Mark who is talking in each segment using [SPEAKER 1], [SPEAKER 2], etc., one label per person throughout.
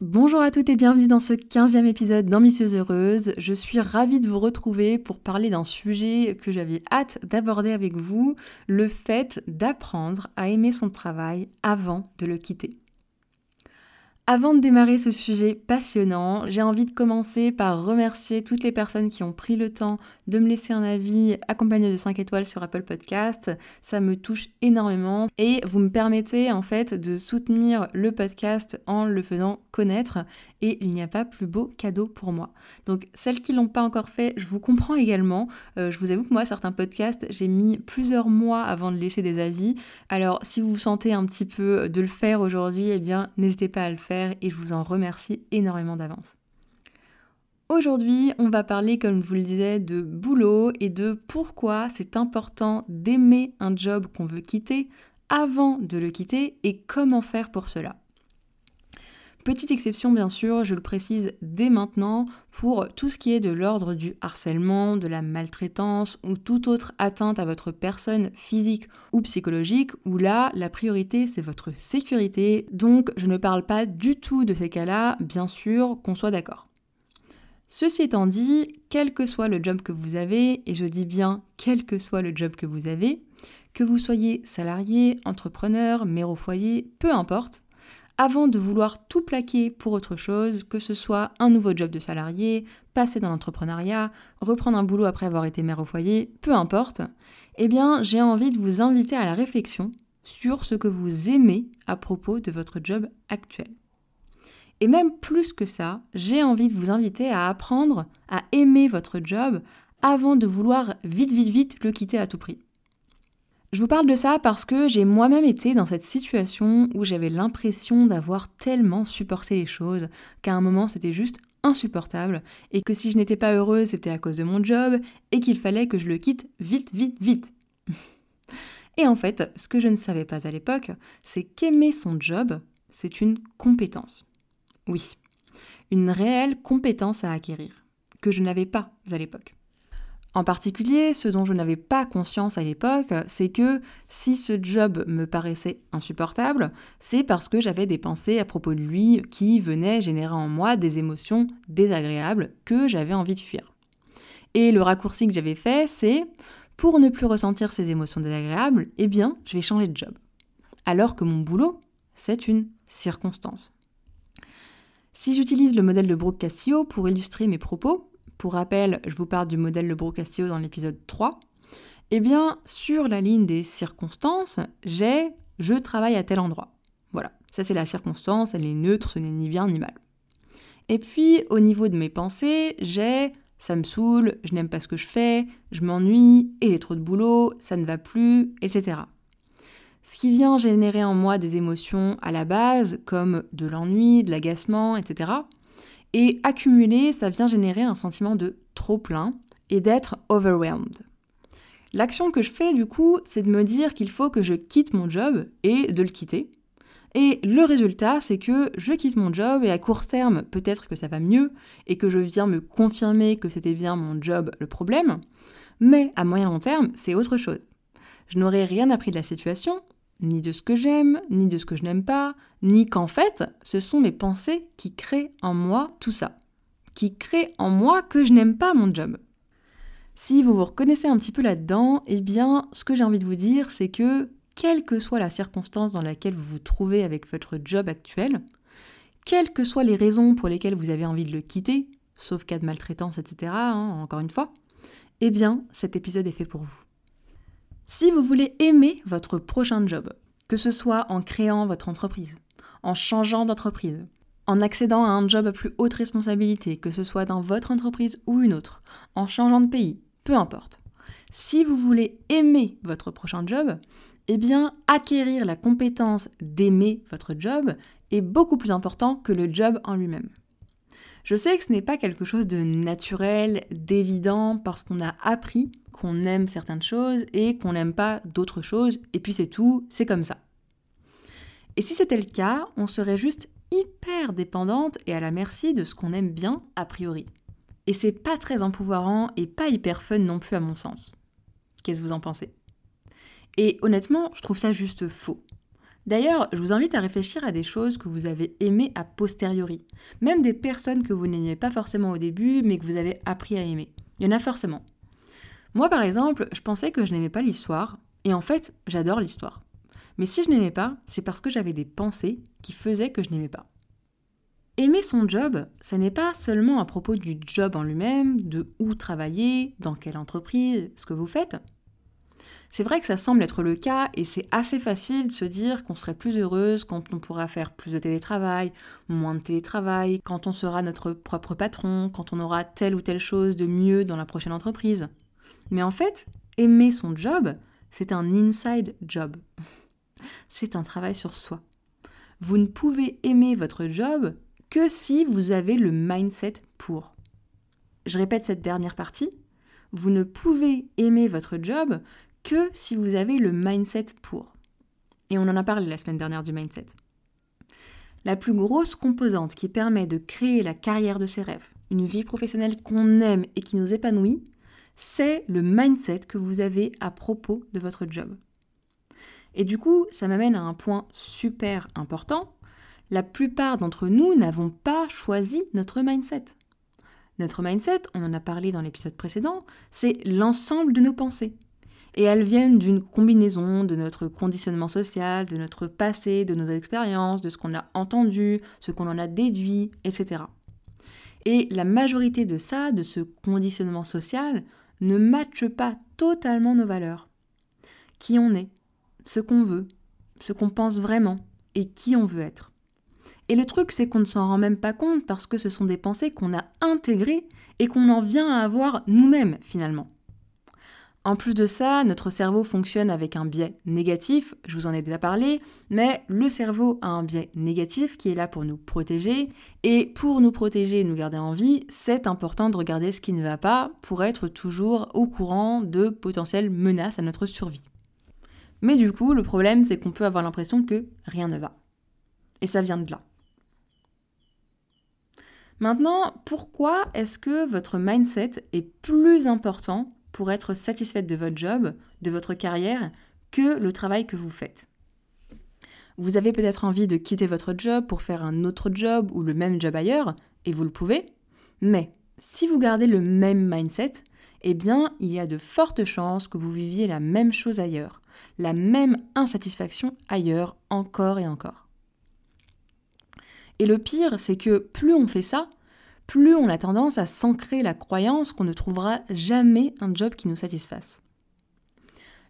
[SPEAKER 1] Bonjour à toutes et bienvenue dans ce 15e épisode d'Ambitieuse Heureuse. Je suis ravie de vous retrouver pour parler d'un sujet que j'avais hâte d'aborder avec vous, le fait d'apprendre à aimer son travail avant de le quitter. Avant de démarrer ce sujet passionnant, j'ai envie de commencer par remercier toutes les personnes qui ont pris le temps de me laisser un avis accompagné de 5 étoiles sur Apple Podcast. Ça me touche énormément et vous me permettez en fait de soutenir le podcast en le faisant connaître et il n'y a pas plus beau cadeau pour moi. Donc celles qui l'ont pas encore fait, je vous comprends également. Euh, je vous avoue que moi, certains podcasts, j'ai mis plusieurs mois avant de laisser des avis. Alors si vous vous sentez un petit peu de le faire aujourd'hui, eh bien n'hésitez pas à le faire et je vous en remercie énormément d'avance. Aujourd'hui, on va parler, comme je vous le disais, de boulot et de pourquoi c'est important d'aimer un job qu'on veut quitter avant de le quitter et comment faire pour cela. Petite exception bien sûr, je le précise dès maintenant, pour tout ce qui est de l'ordre du harcèlement, de la maltraitance ou toute autre atteinte à votre personne physique ou psychologique, où là, la priorité c'est votre sécurité. Donc je ne parle pas du tout de ces cas-là, bien sûr, qu'on soit d'accord. Ceci étant dit, quel que soit le job que vous avez, et je dis bien quel que soit le job que vous avez, que vous soyez salarié, entrepreneur, mère au foyer, peu importe, avant de vouloir tout plaquer pour autre chose, que ce soit un nouveau job de salarié, passer dans l'entrepreneuriat, reprendre un boulot après avoir été mère au foyer, peu importe, eh bien j'ai envie de vous inviter à la réflexion sur ce que vous aimez à propos de votre job actuel. Et même plus que ça, j'ai envie de vous inviter à apprendre à aimer votre job avant de vouloir vite vite vite le quitter à tout prix. Je vous parle de ça parce que j'ai moi-même été dans cette situation où j'avais l'impression d'avoir tellement supporté les choses qu'à un moment c'était juste insupportable et que si je n'étais pas heureuse c'était à cause de mon job et qu'il fallait que je le quitte vite, vite, vite. Et en fait, ce que je ne savais pas à l'époque, c'est qu'aimer son job, c'est une compétence. Oui, une réelle compétence à acquérir, que je n'avais pas à l'époque. En particulier, ce dont je n'avais pas conscience à l'époque, c'est que si ce job me paraissait insupportable, c'est parce que j'avais des pensées à propos de lui qui venaient générer en moi des émotions désagréables que j'avais envie de fuir. Et le raccourci que j'avais fait, c'est pour ne plus ressentir ces émotions désagréables, eh bien, je vais changer de job. Alors que mon boulot, c'est une circonstance. Si j'utilise le modèle de Brooke Castillo pour illustrer mes propos, pour rappel, je vous parle du modèle Le Castillo dans l'épisode 3. Eh bien, sur la ligne des circonstances, j'ai je travaille à tel endroit. Voilà, ça c'est la circonstance, elle est neutre, ce n'est ni bien ni mal. Et puis, au niveau de mes pensées, j'ai ça me saoule, je n'aime pas ce que je fais, je m'ennuie, et il a trop de boulot, ça ne va plus, etc. Ce qui vient générer en moi des émotions à la base, comme de l'ennui, de l'agacement, etc. Et accumuler, ça vient générer un sentiment de trop plein et d'être overwhelmed. L'action que je fais du coup, c'est de me dire qu'il faut que je quitte mon job et de le quitter. Et le résultat, c'est que je quitte mon job et à court terme, peut-être que ça va mieux et que je viens me confirmer que c'était bien mon job le problème. Mais à moyen long terme, c'est autre chose. Je n'aurais rien appris de la situation ni de ce que j'aime, ni de ce que je n'aime pas, ni qu'en fait, ce sont mes pensées qui créent en moi tout ça, qui créent en moi que je n'aime pas mon job. Si vous vous reconnaissez un petit peu là-dedans, eh bien, ce que j'ai envie de vous dire, c'est que, quelle que soit la circonstance dans laquelle vous vous trouvez avec votre job actuel, quelles que soient les raisons pour lesquelles vous avez envie de le quitter, sauf cas de maltraitance, etc., hein, encore une fois, eh bien, cet épisode est fait pour vous. Si vous voulez aimer votre prochain job, que ce soit en créant votre entreprise, en changeant d'entreprise, en accédant à un job à plus haute responsabilité, que ce soit dans votre entreprise ou une autre, en changeant de pays, peu importe. Si vous voulez aimer votre prochain job, eh bien, acquérir la compétence d'aimer votre job est beaucoup plus important que le job en lui-même. Je sais que ce n'est pas quelque chose de naturel, d'évident, parce qu'on a appris qu'on aime certaines choses et qu'on n'aime pas d'autres choses, et puis c'est tout, c'est comme ça. Et si c'était le cas, on serait juste hyper dépendante et à la merci de ce qu'on aime bien a priori. Et c'est pas très empouvoirant et pas hyper fun non plus à mon sens. Qu'est-ce que vous en pensez? Et honnêtement, je trouve ça juste faux. D'ailleurs, je vous invite à réfléchir à des choses que vous avez aimées a posteriori, même des personnes que vous n'aimiez pas forcément au début, mais que vous avez appris à aimer. Il y en a forcément. Moi, par exemple, je pensais que je n'aimais pas l'histoire, et en fait, j'adore l'histoire. Mais si je n'aimais pas, c'est parce que j'avais des pensées qui faisaient que je n'aimais pas. Aimer son job, ça n'est pas seulement à propos du job en lui-même, de où travailler, dans quelle entreprise, ce que vous faites. C'est vrai que ça semble être le cas et c'est assez facile de se dire qu'on serait plus heureuse quand on pourra faire plus de télétravail, moins de télétravail, quand on sera notre propre patron, quand on aura telle ou telle chose de mieux dans la prochaine entreprise. Mais en fait, aimer son job, c'est un inside job. C'est un travail sur soi. Vous ne pouvez aimer votre job que si vous avez le mindset pour. Je répète cette dernière partie. Vous ne pouvez aimer votre job que si vous avez le mindset pour. Et on en a parlé la semaine dernière du mindset. La plus grosse composante qui permet de créer la carrière de ses rêves, une vie professionnelle qu'on aime et qui nous épanouit, c'est le mindset que vous avez à propos de votre job. Et du coup, ça m'amène à un point super important. La plupart d'entre nous n'avons pas choisi notre mindset. Notre mindset, on en a parlé dans l'épisode précédent, c'est l'ensemble de nos pensées. Et elles viennent d'une combinaison de notre conditionnement social, de notre passé, de nos expériences, de ce qu'on a entendu, ce qu'on en a déduit, etc. Et la majorité de ça, de ce conditionnement social, ne matche pas totalement nos valeurs. Qui on est, ce qu'on veut, ce qu'on pense vraiment et qui on veut être. Et le truc, c'est qu'on ne s'en rend même pas compte parce que ce sont des pensées qu'on a intégrées et qu'on en vient à avoir nous-mêmes finalement. En plus de ça, notre cerveau fonctionne avec un biais négatif, je vous en ai déjà parlé, mais le cerveau a un biais négatif qui est là pour nous protéger, et pour nous protéger et nous garder en vie, c'est important de regarder ce qui ne va pas pour être toujours au courant de potentielles menaces à notre survie. Mais du coup, le problème, c'est qu'on peut avoir l'impression que rien ne va. Et ça vient de là. Maintenant, pourquoi est-ce que votre mindset est plus important pour être satisfaite de votre job, de votre carrière, que le travail que vous faites Vous avez peut-être envie de quitter votre job pour faire un autre job ou le même job ailleurs, et vous le pouvez, mais si vous gardez le même mindset, eh bien, il y a de fortes chances que vous viviez la même chose ailleurs la même insatisfaction ailleurs encore et encore. Et le pire, c'est que plus on fait ça, plus on a tendance à s'ancrer la croyance qu'on ne trouvera jamais un job qui nous satisfasse.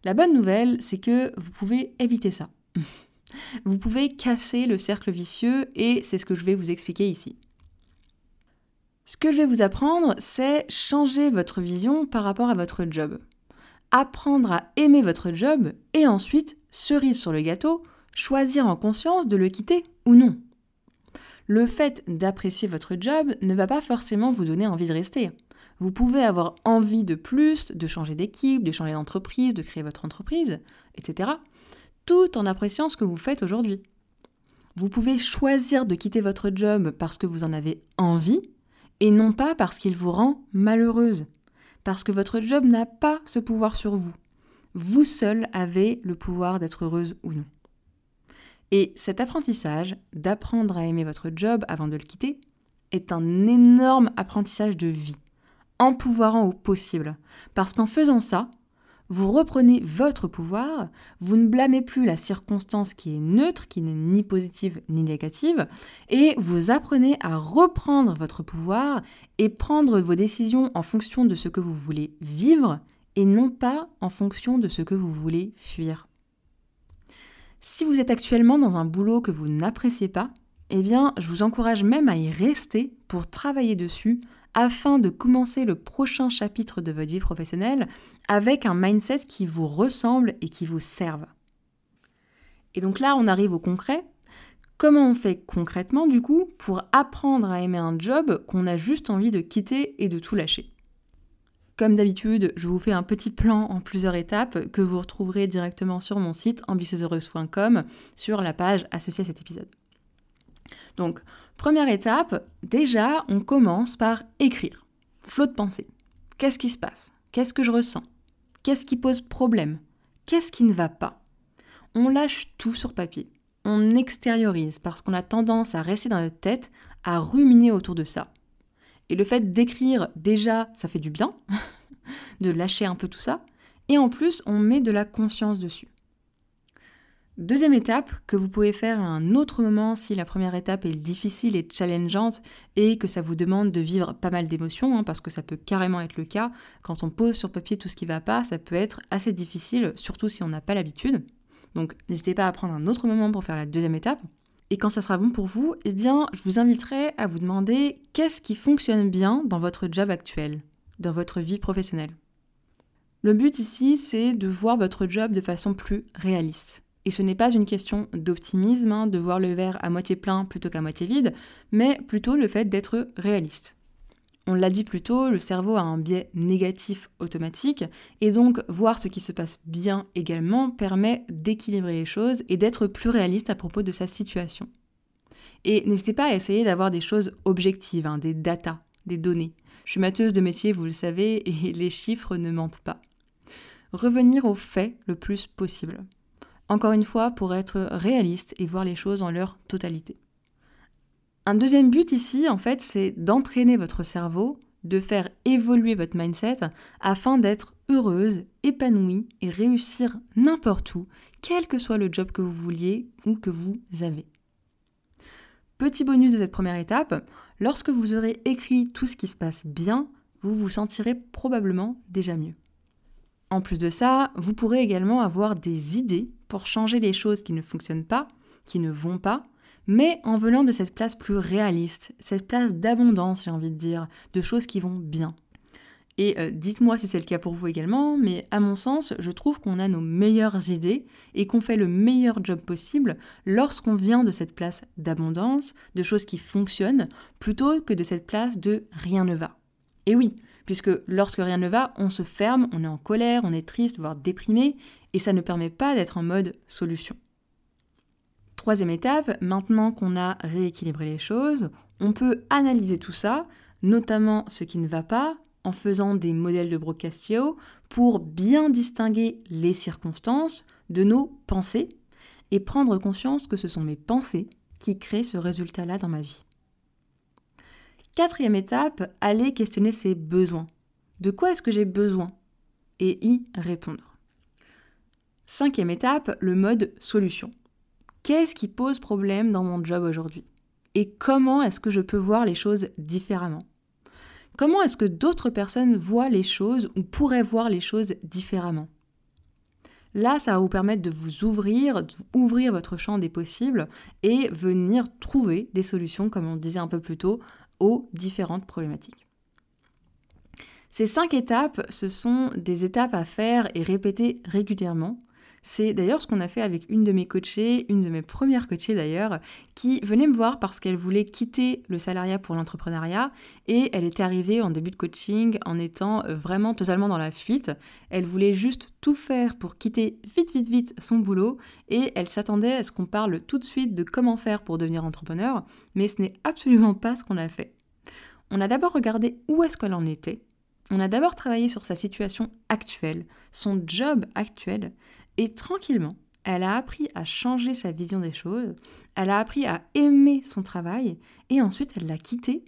[SPEAKER 1] La bonne nouvelle, c'est que vous pouvez éviter ça. Vous pouvez casser le cercle vicieux et c'est ce que je vais vous expliquer ici. Ce que je vais vous apprendre, c'est changer votre vision par rapport à votre job apprendre à aimer votre job et ensuite, cerise sur le gâteau, choisir en conscience de le quitter ou non. Le fait d'apprécier votre job ne va pas forcément vous donner envie de rester. Vous pouvez avoir envie de plus, de changer d'équipe, de changer d'entreprise, de créer votre entreprise, etc. Tout en appréciant ce que vous faites aujourd'hui. Vous pouvez choisir de quitter votre job parce que vous en avez envie et non pas parce qu'il vous rend malheureuse parce que votre job n'a pas ce pouvoir sur vous. Vous seul avez le pouvoir d'être heureuse ou non. Et cet apprentissage, d'apprendre à aimer votre job avant de le quitter, est un énorme apprentissage de vie, empouvoirant au possible, parce qu'en faisant ça, vous reprenez votre pouvoir, vous ne blâmez plus la circonstance qui est neutre, qui n'est ni positive ni négative, et vous apprenez à reprendre votre pouvoir et prendre vos décisions en fonction de ce que vous voulez vivre et non pas en fonction de ce que vous voulez fuir. Si vous êtes actuellement dans un boulot que vous n'appréciez pas, eh bien, je vous encourage même à y rester pour travailler dessus afin de commencer le prochain chapitre de votre vie professionnelle avec un mindset qui vous ressemble et qui vous serve. Et donc là, on arrive au concret. Comment on fait concrètement, du coup, pour apprendre à aimer un job qu'on a juste envie de quitter et de tout lâcher? Comme d'habitude, je vous fais un petit plan en plusieurs étapes que vous retrouverez directement sur mon site ambitieuseheureuse.com sur la page associée à cet épisode. Donc, première étape, déjà, on commence par écrire. Flot de pensée. Qu'est-ce qui se passe? Qu'est-ce que je ressens? Qu'est-ce qui pose problème? Qu'est-ce qui ne va pas? On lâche tout sur papier. On extériorise parce qu'on a tendance à rester dans notre tête, à ruminer autour de ça. Et le fait d'écrire, déjà, ça fait du bien, de lâcher un peu tout ça. Et en plus, on met de la conscience dessus. Deuxième étape que vous pouvez faire à un autre moment si la première étape est difficile et challengeante et que ça vous demande de vivre pas mal d'émotions, hein, parce que ça peut carrément être le cas. Quand on pose sur papier tout ce qui va pas, ça peut être assez difficile, surtout si on n'a pas l'habitude. Donc n'hésitez pas à prendre un autre moment pour faire la deuxième étape. Et quand ça sera bon pour vous, eh bien, je vous inviterai à vous demander qu'est-ce qui fonctionne bien dans votre job actuel, dans votre vie professionnelle. Le but ici, c'est de voir votre job de façon plus réaliste. Et ce n'est pas une question d'optimisme, hein, de voir le verre à moitié plein plutôt qu'à moitié vide, mais plutôt le fait d'être réaliste. On l'a dit plus tôt, le cerveau a un biais négatif automatique, et donc voir ce qui se passe bien également permet d'équilibrer les choses et d'être plus réaliste à propos de sa situation. Et n'hésitez pas à essayer d'avoir des choses objectives, hein, des datas, des données. Je suis matheuse de métier, vous le savez, et les chiffres ne mentent pas. Revenir aux faits le plus possible. Encore une fois, pour être réaliste et voir les choses en leur totalité. Un deuxième but ici, en fait, c'est d'entraîner votre cerveau, de faire évoluer votre mindset afin d'être heureuse, épanouie et réussir n'importe où, quel que soit le job que vous vouliez ou que vous avez. Petit bonus de cette première étape, lorsque vous aurez écrit tout ce qui se passe bien, vous vous sentirez probablement déjà mieux. En plus de ça, vous pourrez également avoir des idées pour changer les choses qui ne fonctionnent pas, qui ne vont pas, mais en venant de cette place plus réaliste, cette place d'abondance, j'ai envie de dire, de choses qui vont bien. Et euh, dites-moi si c'est le cas pour vous également, mais à mon sens, je trouve qu'on a nos meilleures idées et qu'on fait le meilleur job possible lorsqu'on vient de cette place d'abondance, de choses qui fonctionnent, plutôt que de cette place de rien ne va. Et oui, puisque lorsque rien ne va, on se ferme, on est en colère, on est triste, voire déprimé, et ça ne permet pas d'être en mode solution. Troisième étape, maintenant qu'on a rééquilibré les choses, on peut analyser tout ça, notamment ce qui ne va pas, en faisant des modèles de Brocastio pour bien distinguer les circonstances de nos pensées et prendre conscience que ce sont mes pensées qui créent ce résultat-là dans ma vie. Quatrième étape, aller questionner ses besoins. De quoi est-ce que j'ai besoin? Et y répondre. Cinquième étape, le mode solution. Qu'est-ce qui pose problème dans mon job aujourd'hui Et comment est-ce que je peux voir les choses différemment? Comment est-ce que d'autres personnes voient les choses ou pourraient voir les choses différemment? Là, ça va vous permettre de vous ouvrir, d'ouvrir votre champ des possibles et venir trouver des solutions, comme on disait un peu plus tôt, aux différentes problématiques. Ces cinq étapes, ce sont des étapes à faire et répéter régulièrement. C'est d'ailleurs ce qu'on a fait avec une de mes coachées, une de mes premières coachées d'ailleurs, qui venait me voir parce qu'elle voulait quitter le salariat pour l'entrepreneuriat et elle était arrivée en début de coaching en étant euh, vraiment totalement dans la fuite. Elle voulait juste tout faire pour quitter vite vite vite son boulot et elle s'attendait à ce qu'on parle tout de suite de comment faire pour devenir entrepreneur, mais ce n'est absolument pas ce qu'on a fait. On a d'abord regardé où est-ce qu'elle en était. On a d'abord travaillé sur sa situation actuelle, son job actuel, et tranquillement, elle a appris à changer sa vision des choses, elle a appris à aimer son travail, et ensuite elle l'a quitté,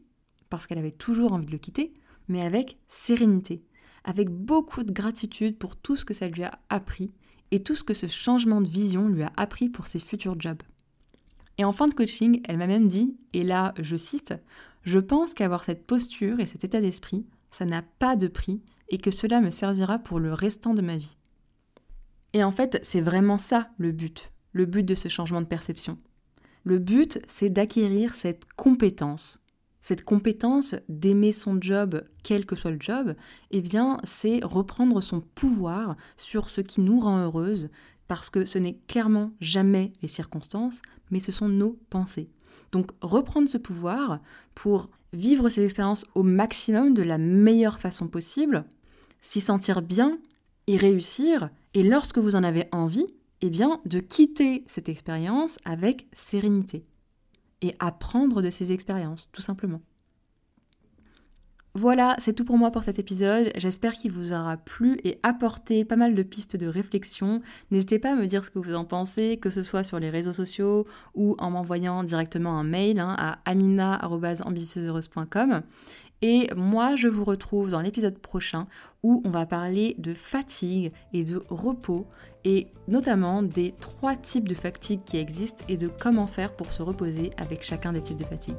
[SPEAKER 1] parce qu'elle avait toujours envie de le quitter, mais avec sérénité, avec beaucoup de gratitude pour tout ce que ça lui a appris, et tout ce que ce changement de vision lui a appris pour ses futurs jobs. Et en fin de coaching, elle m'a même dit, et là je cite, Je pense qu'avoir cette posture et cet état d'esprit, ça n'a pas de prix, et que cela me servira pour le restant de ma vie. Et en fait, c'est vraiment ça le but, le but de ce changement de perception. Le but, c'est d'acquérir cette compétence. Cette compétence d'aimer son job, quel que soit le job, eh bien, c'est reprendre son pouvoir sur ce qui nous rend heureuse, parce que ce n'est clairement jamais les circonstances, mais ce sont nos pensées. Donc reprendre ce pouvoir pour vivre ces expériences au maximum de la meilleure façon possible, s'y sentir bien, y réussir, et lorsque vous en avez envie, eh bien, de quitter cette expérience avec sérénité et apprendre de ces expériences, tout simplement. Voilà, c'est tout pour moi pour cet épisode. J'espère qu'il vous aura plu et apporté pas mal de pistes de réflexion. N'hésitez pas à me dire ce que vous en pensez, que ce soit sur les réseaux sociaux ou en m'envoyant directement un mail hein, à amina.ambitieuseheureuse.com. Et moi, je vous retrouve dans l'épisode prochain où on va parler de fatigue et de repos et notamment des trois types de fatigue qui existent et de comment faire pour se reposer avec chacun des types de fatigue.